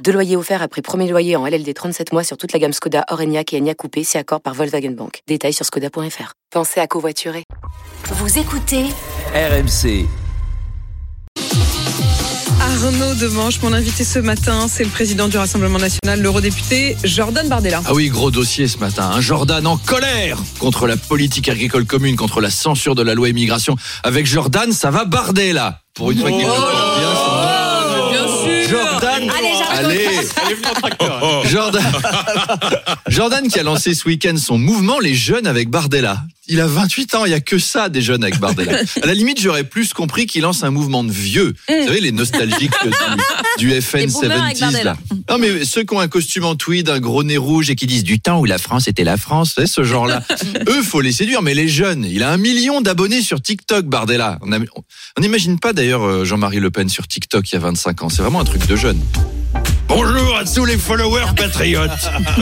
Deux loyers offerts après premier loyer en LLD 37 mois sur toute la gamme Skoda, Orenia et Enya Coupé, si accord par Volkswagen Bank. Détails sur skoda.fr. Pensez à covoiturer. Vous écoutez RMC. Arnaud Demanche, mon invité ce matin, c'est le président du Rassemblement national, l'eurodéputé Jordan Bardella. Ah oui, gros dossier ce matin. Un Jordan en colère contre la politique agricole commune, contre la censure de la loi immigration. Avec Jordan, ça va barder là. Pour une fois Allez, allez, Jordan, Jordan qui a lancé ce week-end son mouvement Les Jeunes avec Bardella. Il a 28 ans, il y a que ça des jeunes avec Bardella. À la limite, j'aurais plus compris qu'il lance un mouvement de vieux. Vous savez, les nostalgiques du, du FN Les boomers avec 70s Bardella. là. Non mais ceux qui ont un costume en tweed, un gros nez rouge et qui disent du temps où la France était la France, vous savez, ce genre-là. Eux, faut les séduire, mais les jeunes, il a un million d'abonnés sur TikTok, Bardella. On n'imagine pas d'ailleurs euh, Jean-Marie Le Pen sur TikTok il y a 25 ans. C'est vraiment un truc de jeune. Bonjour à tous les followers patriotes.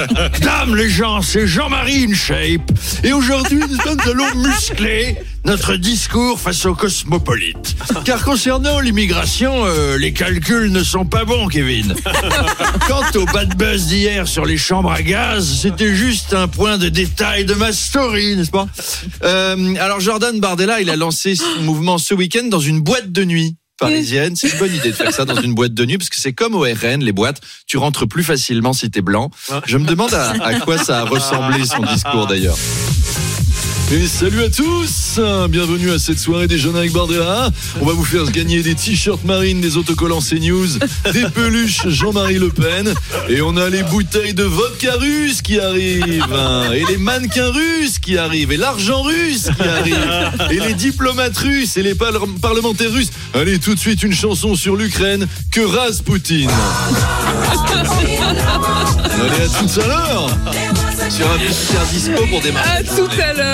Dame les gens, c'est Jean-Marie InShape. Et aujourd'hui, nous allons muscler notre discours face aux cosmopolites. Car concernant l'immigration, euh, les calculs ne sont pas bons, Kevin. Quant au bad buzz d'hier sur les chambres à gaz, c'était juste un point de détail de ma story, n'est-ce pas? Euh, alors Jordan Bardella, il a lancé son mouvement ce week-end dans une boîte de nuit parisienne. C'est une bonne idée de faire ça dans une boîte de nuit parce que c'est comme au RN, les boîtes, tu rentres plus facilement si t'es blanc. Je me demande à, à quoi ça a ressemblé son discours d'ailleurs. Et salut à tous Bienvenue à cette soirée des jeunes avec Bardella. On va vous faire gagner des t-shirts marines, des autocollants CNews, des peluches Jean-Marie Le Pen. Et on a les bouteilles de vodka russe qui arrivent. Et les mannequins russes qui arrivent. Et l'argent russe qui arrive. Et les diplomates russes et les par- parlementaires russes. Allez, tout de suite une chanson sur l'Ukraine que rase Poutine. Allez, à tout à l'heure Sur un petit disco pour démarrer. À tout à l'heure.